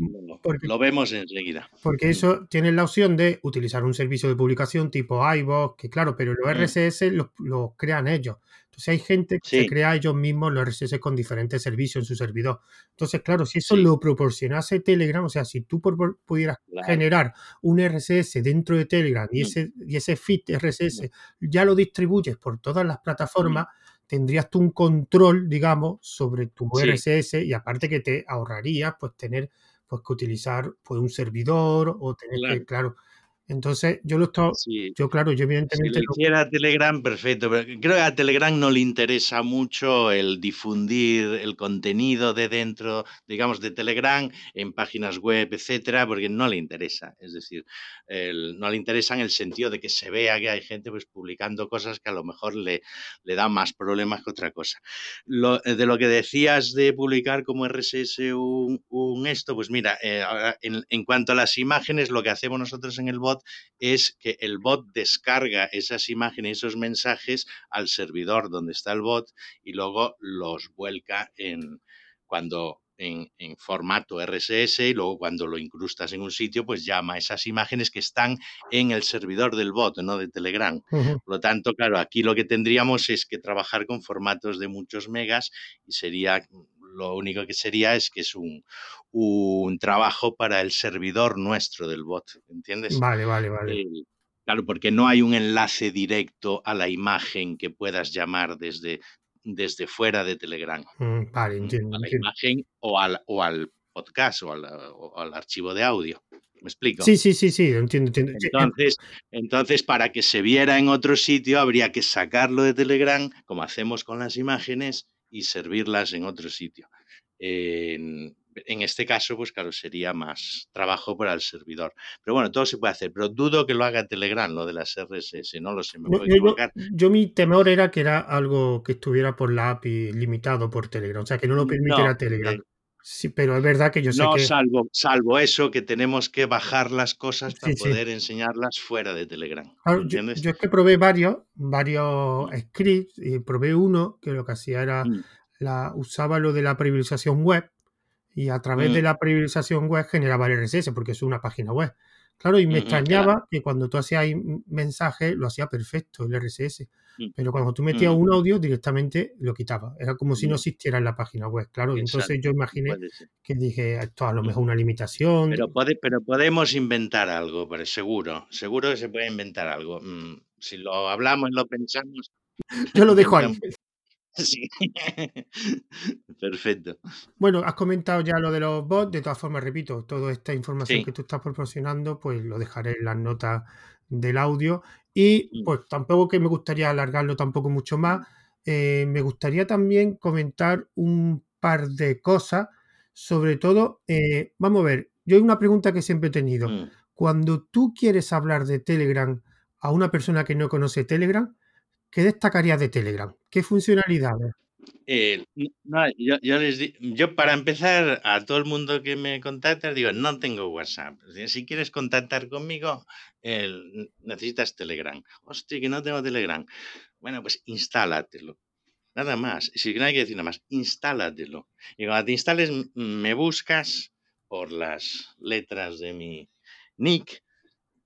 lo vemos enseguida. Porque eso tiene la opción de utilizar un servicio de publicación tipo iVoox, que claro, pero los RSS los, crean ellos. Entonces hay gente que se crea ellos mismos los RSS con diferentes servicios en su servidor. Entonces, claro, si eso lo proporcionase Telegram, o sea, si tú pudieras generar un RSS dentro de Telegram y ese, y ese feed RSS ya lo distribuyes por todas las plataformas tendrías tú un control, digamos, sobre tu RSS y aparte que te ahorrarías pues tener pues que utilizar pues un servidor o tener que, claro, entonces, yo lo estoy, yo claro, yo evidentemente... Si lo Telegram, perfecto, pero creo que a Telegram no le interesa mucho el difundir el contenido de dentro, digamos, de Telegram en páginas web, etcétera, porque no le interesa. Es decir, no le interesa en el sentido de que se vea que hay gente pues publicando cosas que a lo mejor le, le da más problemas que otra cosa. Eh, de lo que decías de publicar como RSS un, esto, pues mira, eh, en, en cuanto a las imágenes, lo que hacemos nosotros en el bot es que el bot descarga esas imágenes, esos mensajes al servidor donde está el bot y luego los vuelca en cuando en, formato RSS y luego cuando lo incrustas en un sitio, pues llama esas imágenes que están en el servidor del bot, no de Telegram. Por lo tanto, claro, aquí lo que tendríamos es que trabajar con formatos de muchos megas y sería lo único que sería es que es un, trabajo para el servidor nuestro del bot, ¿entiendes? Vale, vale, vale. Eh, claro, porque no hay un enlace directo a la imagen que puedas llamar desde, desde fuera de Telegram. Mm, vale, entiendo. A la imagen o al, o al podcast o al, archivo de audio. ¿Me explico? Sí, sí, sí, sí, entiendo, entiendo. Entonces, entonces, para que se viera en otro sitio, habría que sacarlo de Telegram, como hacemos con las imágenes, y servirlas en otro sitio. en este caso, pues claro, sería más trabajo para el servidor. Pero bueno, todo se puede hacer, pero dudo que lo haga Telegram, lo de las RSS, no lo sé, me puedo equivocar. Yo, mi temor era que era algo que estuviera por la API limitado por Telegram, o sea, que no lo permitiera Telegram. Sí, pero es verdad que yo sé no, que... salvo, salvo eso, que tenemos que bajar las cosas para poder enseñarlas fuera de Telegram. yo, es que probé varios, varios scripts, y probé uno que lo que hacía era, mm. la, usaba lo de la priorización web, y a través de mm. la priorización web generaba el RSS, porque es una página web. Claro, y me extrañaba que cuando tú hacías mensaje lo hacía perfecto el RSS. Mm. Pero cuando tú metías un audio, directamente lo quitaba. Era como si no mm. existiera en la página web, claro. entonces yo imaginé que dije, esto a lo mejor una limitación. Pero, pero podemos inventar algo, pero seguro. Seguro que se puede inventar algo. Si lo hablamos, lo pensamos. Yo lo dejo ahí. Sí. Perfecto. Bueno, has comentado ya lo de los bots. De todas formas, repito, toda esta información que tú estás proporcionando, pues lo dejaré en las notas del audio. Y mm. pues tampoco que me gustaría alargarlo tampoco mucho más. Eh, me gustaría también comentar un par de cosas. Sobre todo, eh, vamos a ver, yo hay una pregunta que siempre he tenido. Mm. Cuando tú quieres hablar de Telegram a una persona que no conoce Telegram, ¿Qué destacarías de Telegram? ¿Qué funcionalidades? Eh, yo, para empezar a todo el mundo que me contacta digo, no tengo WhatsApp. Si quieres contactar conmigo, necesitas Telegram. Hostia, que no tengo Telegram. Bueno, pues instálatelo. Nada más. Si no hay que decir nada más, instálatelo. Y cuando te instales, me buscas por las letras de mi nick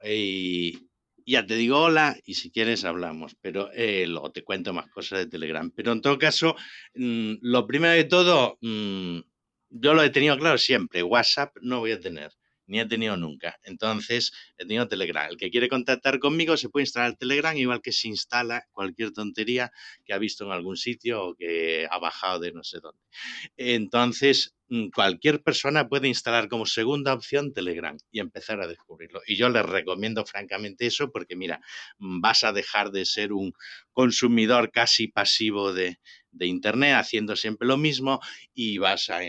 y, ya te digo hola y si quieres hablamos, pero eh, luego te cuento más cosas de Telegram. Pero en todo caso, mm, lo primero de todo, mm, yo lo he tenido claro siempre, WhatsApp no voy a tener ni he tenido nunca. Entonces, he tenido Telegram. El que quiere contactar conmigo se puede instalar Telegram, igual que se instala cualquier tontería que ha visto en algún sitio o que ha bajado de no sé dónde. Entonces, mm, cualquier persona puede instalar como segunda opción Telegram y empezar a descubrirlo. Y yo les recomiendo francamente eso porque, mira, mm, vas a dejar de ser un consumidor casi pasivo de, de Internet haciendo siempre lo mismo y vas a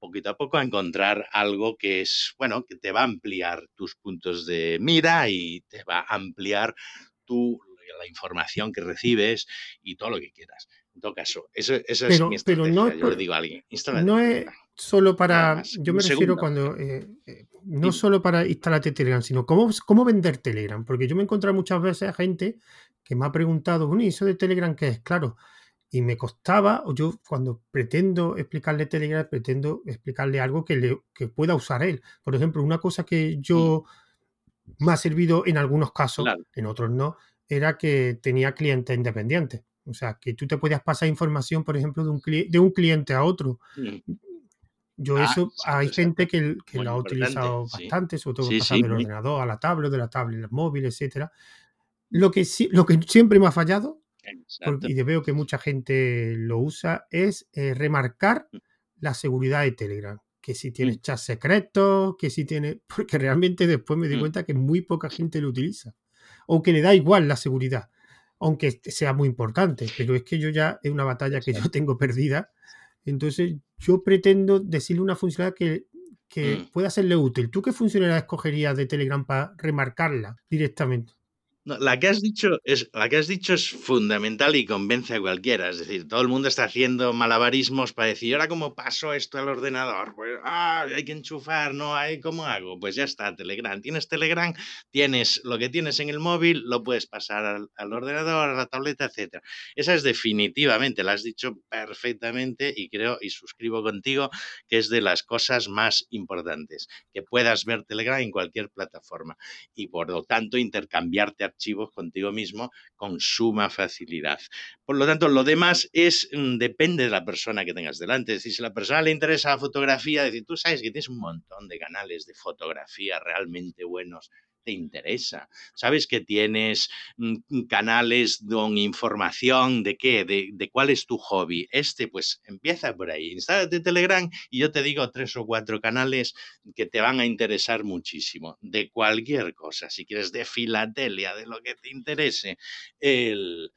poquito a poco a encontrar algo que es, bueno, que te va a ampliar tus puntos de mira y te va a ampliar tu, la información que recibes y todo lo que quieras. En todo caso, eso, eso es mi. Pero no, yo le digo a alguien, no es solo para, yo me refiero cuando, eh, eh, no solo para instalarte Telegram, sino cómo, cómo vender Telegram, porque yo me he encontrado muchas veces a gente que me ha preguntado, bueno, ¿y eso de Telegram qué es? Claro, y me costaba, o yo cuando pretendo explicarle Telegram, pretendo explicarle algo que, le, que pueda usar él. Por ejemplo, una cosa que yo me ha servido en algunos casos, en otros no, era que tenía clientes independientes. O sea, que tú te podías pasar información, por ejemplo, de un, de un cliente a otro. Mm. Yo ah, eso, hay gente que, que lo ha utilizado bastante, sobre todo pasar del ordenador a la tablet, de la tablet al móvil, etcétera. Lo que, sí, lo que siempre me ha fallado y veo que mucha gente lo usa, es eh, remarcar mm. la seguridad de Telegram. Que si tiene mm. chat secretos, que si tiene. Porque realmente después me di mm. cuenta que muy poca gente lo utiliza. O que le da igual la seguridad, aunque sea muy importante. Pero es que yo ya es una batalla que yo tengo perdida. Entonces yo pretendo decirle una funcionalidad que, que pueda serle útil. ¿Tú qué funcionalidad escogerías de Telegram para remarcarla directamente? La, que has dicho es, la que has dicho es fundamental y convence a cualquiera. Es decir, todo el mundo está haciendo malabarismos para decir, ahora cómo paso esto al ordenador? Pues ah, hay que enchufar, no hay, ¿cómo hago? Pues ya está, Telegram. Tienes Telegram, tienes lo que tienes en el móvil, lo puedes pasar al, ordenador, a la tableta, etc. Esa es definitivamente, la has dicho perfectamente y creo y suscribo contigo que es de las cosas más importantes, que puedas ver Telegram en cualquier plataforma y por lo tanto intercambiarte archivos contigo mismo con suma facilidad. Por lo tanto, lo demás es, mm, depende de la persona que tengas delante. Si a la persona le interesa la fotografía, decir, tú sabes que tienes un montón de canales de fotografía realmente buenos te interesa. Sabes que tienes mm, canales con información de qué, de, cuál es tu hobby. Este, pues empieza por ahí. Instálate Telegram y yo te digo tres o cuatro canales que te van a interesar muchísimo, de cualquier cosa. Si quieres de filatelia, de lo que te interese. El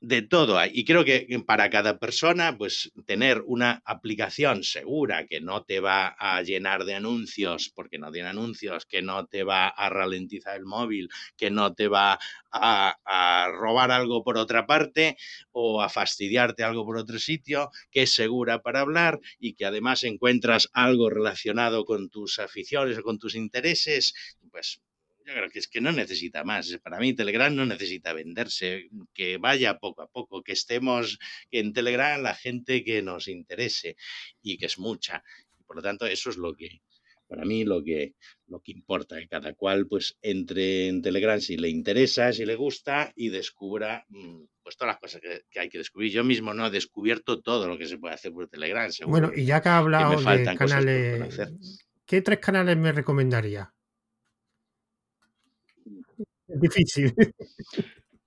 de todo hay. Y creo que para cada persona, pues tener una aplicación segura que no te va a llenar de anuncios, porque no tiene anuncios, que no te va a ralentizar el móvil, que no te va a, a robar algo por otra parte o a fastidiarte algo por otro sitio, que es segura para hablar y que además encuentras algo relacionado con tus aficiones o con tus intereses, pues yo creo que es que no necesita más. Para mí Telegram no necesita venderse, que vaya poco a poco, que estemos en Telegram la gente que nos interese y que es mucha. Por lo tanto, eso es lo que, para mí, lo que, lo que importa, que cada cual pues entre en Telegram si le interesa, si le gusta y descubra mm, pues todas las cosas que, hay que descubrir. Yo mismo no he descubierto todo lo que se puede hacer por Telegram. Bueno, y ya que ha hablado de canales, ¿qué tres canales me recomendaría? Difícil.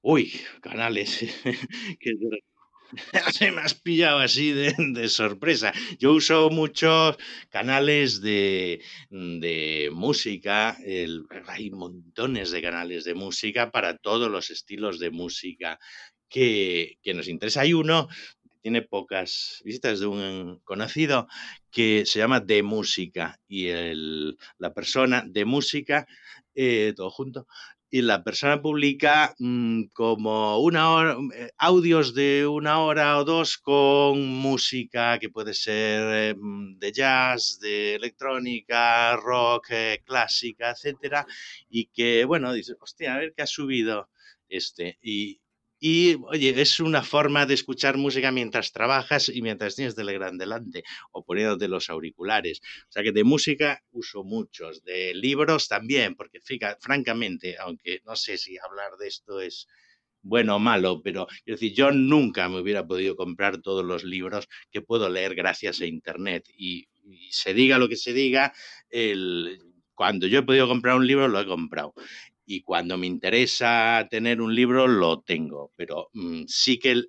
Uy, canales. Se me has pillado así de, sorpresa. Yo uso muchos canales de, de música. hay montones de canales de música para todos los estilos de música que, que nos interesa. Hay uno tiene pocas visitas de un conocido que se llama De Música y el, la persona de música, eh, todo junto, y la persona publica mm, como una hora, eh, audios de una hora o dos con música que puede ser eh, mm, de jazz, de electrónica, rock, eh, clásica, etcétera, y que, bueno, dice, hostia, a ver qué ha subido este. Y, oye, es una forma de escuchar música mientras trabajas y mientras tienes Telegram delante o poniéndote los auriculares. O sea que de música uso muchos, de libros también, porque fíjate, francamente, aunque no sé si hablar de esto es bueno o malo, pero quiero decir, yo nunca me hubiera podido comprar todos los libros que puedo leer gracias a Internet. Y, se diga lo que se diga, el, cuando yo he podido comprar un libro, lo he comprado y cuando me interesa tener un libro lo tengo, pero mm, sí que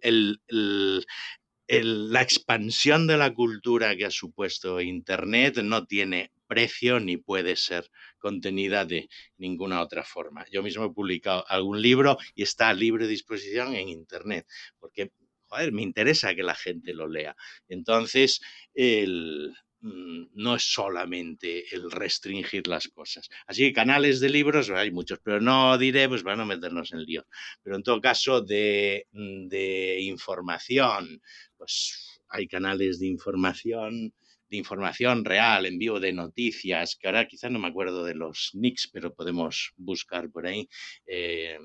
la expansión de la cultura que ha supuesto Internet no tiene precio ni puede ser contenida de ninguna otra forma. Yo mismo he publicado algún libro y está a libre disposición en Internet, porque, joder, me interesa que la gente lo lea. Entonces, el, no es solamente el restringir las cosas. Así que canales de libros hay muchos, pero no diré, pues van a meternos en lío. Pero en todo caso, de, mm, de información, pues hay canales de información de información real, en vivo, de noticias, que ahora quizás no me acuerdo de los nicks, pero podemos buscar por ahí. Eh,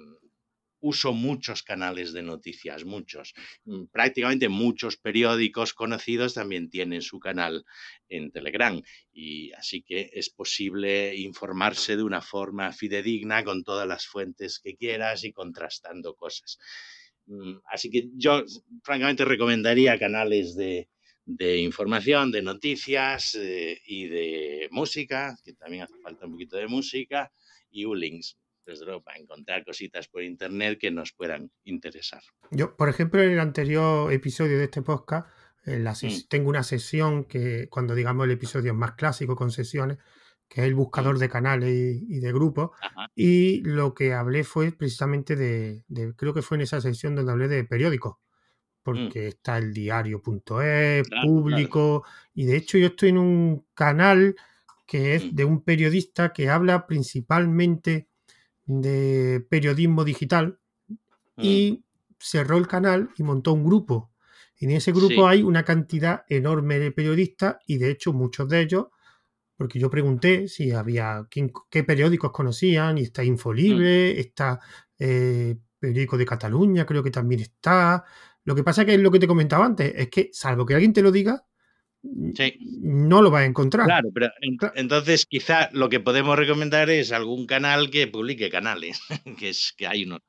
uso muchos canales de noticias, muchos. Mm, prácticamente muchos periódicos conocidos también tienen su canal en Telegram y así que es posible informarse de una forma fidedigna con todas las fuentes que quieras y contrastando cosas. Mm, así que yo francamente recomendaría canales de, información, de noticias eh, y de música, que también hace falta un poquito de música, y Ulinks desde luego, para encontrar cositas por internet que nos puedan interesar. Yo, por ejemplo, en el anterior episodio de este podcast, mm. tengo una sesión que, cuando digamos el episodio más clásico con sesiones, que es el buscador mm. de canales y, de grupos. Y lo que hablé fue precisamente de, creo que fue en esa sesión donde hablé de periódicos, mm. porque está el diario.es, público, y de hecho yo estoy en un canal que es de un periodista que habla principalmente de periodismo digital mm. y cerró el canal y montó un grupo. Y en ese grupo hay una cantidad enorme de periodistas y de hecho muchos de ellos, porque yo pregunté si había qué periódicos conocían y está Infolibre, mm. está eh, Periódico de Cataluña, creo que también está. Lo que pasa que es lo que te comentaba antes, es que salvo que alguien te lo diga, no lo va a encontrar. Claro, pero entonces quizá lo que podemos recomendar es algún canal que publique canales, que es que hay unos.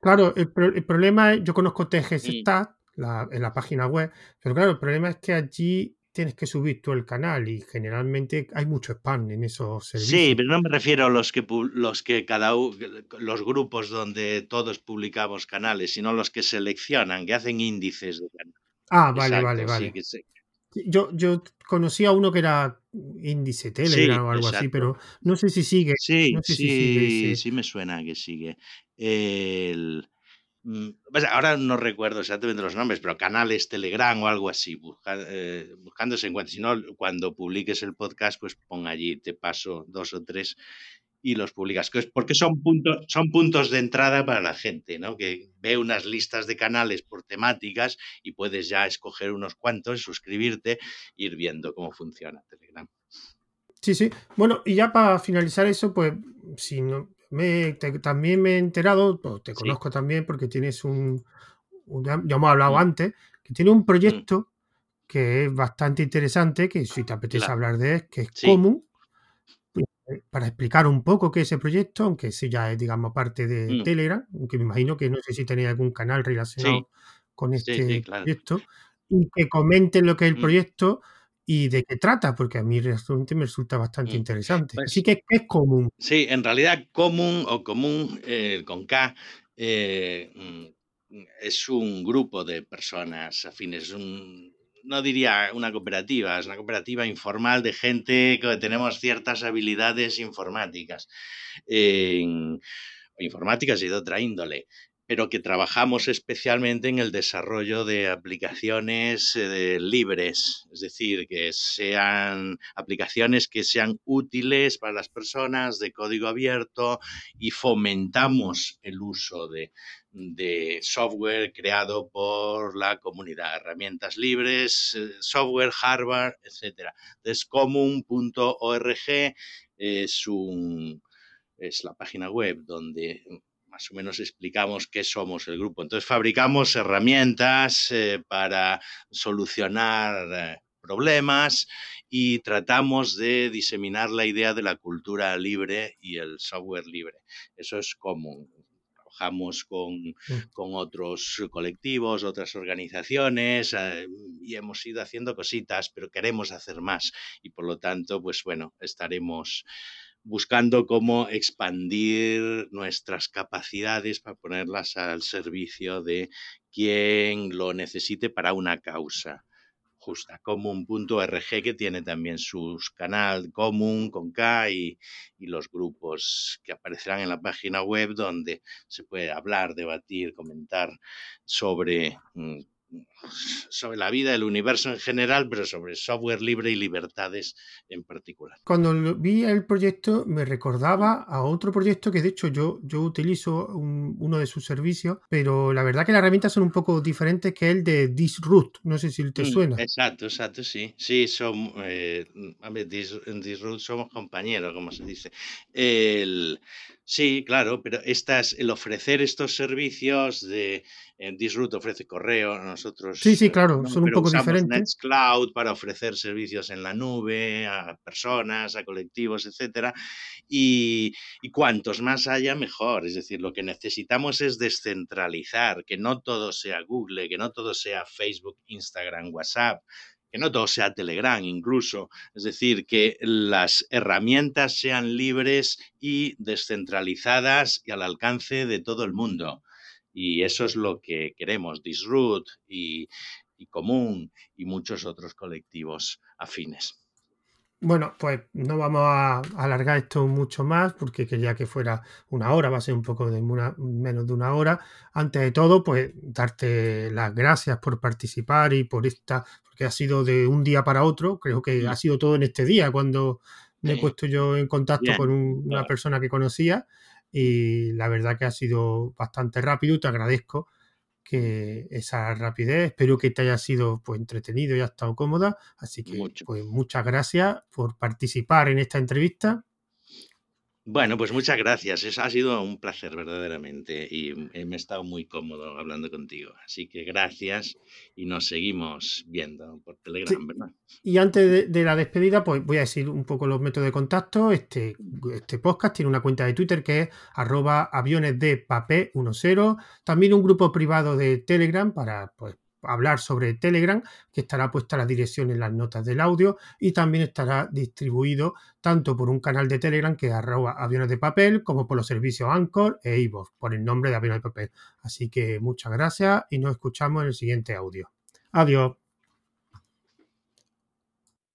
Claro, el, problema es, yo conozco TGStat en la página web, pero claro, el problema es que allí tienes que subir tú el canal y generalmente hay mucho spam en esos servicios. Sí, pero no me refiero a los que los que cada los grupos donde todos publicamos canales, sino los que seleccionan, que hacen índices de canales. Ah, vale, vale, vale. Yo, yo conocí a uno que era índice Telegram o algo así, pero no sé si sigue. Sí, no sé sí, si sigue sí me suena que sigue. El, mm, pues ahora no recuerdo exactamente los nombres, pero canales Telegram o algo así, busca, eh, buscando se encuentra. Si no, cuando publiques el podcast, pues pon allí, te paso dos o tres y los publicas, porque son puntos, son puntos de entrada para la gente, ¿no? Que ve unas listas de canales por temáticas y puedes ya escoger unos cuantos, suscribirte, ir viendo cómo funciona Telegram. Sí, sí. Bueno, y ya para finalizar eso, pues si no, me, también me he enterado, te conozco también porque tienes un, ya hemos hablado mm. antes, que tiene un mm. proyecto que es bastante interesante, que si te apetece hablar de él, que es común eh, para explicar un poco qué es ese proyecto, aunque sí ya es, digamos, parte de mm. Telegram, aunque me imagino que no sé si tenéis algún canal relacionado con este proyecto, y que comenten lo que es el proyecto y de qué trata, porque a mí realmente me resulta bastante interesante. Pues Así que es común. Sí, en realidad común o común eh, con K eh, mm, es un grupo de personas afines, un, no diría una cooperativa, es una cooperativa informal de gente que tenemos ciertas habilidades informáticas. informáticas y de otra índole pero que trabajamos especialmente en el desarrollo de aplicaciones eh, libres, es decir, que sean aplicaciones que sean útiles para las personas de código abierto y fomentamos el uso de, software creado por la comunidad, herramientas libres, eh, software, hardware, etc. Entonces, es, es la página web donde más o menos explicamos qué somos el grupo. Entonces fabricamos herramientas eh, para solucionar eh, problemas y tratamos de diseminar la idea de la cultura libre y el software libre. Eso es común. Trabajamos con, mm. con otros colectivos, otras organizaciones eh, y hemos ido haciendo cositas, pero queremos hacer más y por lo tanto, pues bueno, estaremos buscando cómo expandir nuestras capacidades para ponerlas al servicio de quien lo necesite para una causa justa. Común.org que tiene también su canal común con K y, y, los grupos que aparecerán en la página web donde se puede hablar, debatir, comentar sobre mm, sobre la vida, el universo en general, pero sobre software libre y libertades en particular. Cuando vi el proyecto me recordaba a otro proyecto que de hecho yo, yo utilizo uno de sus servicios, pero la verdad que las herramientas son un poco diferentes que el de Disroot. No sé si te mm, suena. Exacto, exacto, sí. Sí, son, eh, en Disroot somos compañeros, como se dice. El, Sí, claro, pero estas, el ofrecer estos servicios de en Disroot ofrece correo, nosotros Sí, sí, claro, son un poco diferentes. Nextcloud para ofrecer servicios en la nube a personas, a colectivos, etcétera. Y, y cuantos más haya, mejor. Es decir, lo que necesitamos es descentralizar, que no todo sea Google, que no todo sea Facebook, Instagram, WhatsApp, que no todo sea Telegram incluso, es decir, que las herramientas sean libres y descentralizadas y al alcance de todo el mundo. Y eso es lo que queremos, Disroot y, y Común y muchos otros colectivos afines. Bueno, pues no vamos a alargar esto mucho más porque quería que fuera una hora, va a ser un poco de menos de una hora. Antes de todo, pues darte las gracias por participar y por esta, porque ha sido de un día para otro, creo que ha sido todo en este día cuando me he puesto yo en contacto con una persona que conocía y la verdad que ha sido bastante rápido, te agradezco que esa rapidez. Espero que te haya sido pues, entretenido y ha estado cómoda. Así que pues muchas gracias por participar en esta entrevista. Bueno, pues muchas gracias. Es, ha sido un placer verdaderamente y me he estado muy cómodo hablando contigo. Así que gracias y nos seguimos viendo por Telegram, ¿verdad? Y antes de, la despedida, pues voy a decir un poco los métodos de contacto. Este, este podcast tiene una cuenta de Twitter que es arroba aviones de papel 10. También un grupo privado de Telegram para pues, hablar sobre Telegram, que estará puesta la dirección en las notas del audio y también estará distribuido tanto por un canal de Telegram que arroba aviones de papel como por los servicios Anchor e iVoox por el nombre de aviones de papel. Así que muchas gracias y nos escuchamos en el siguiente audio. Adiós.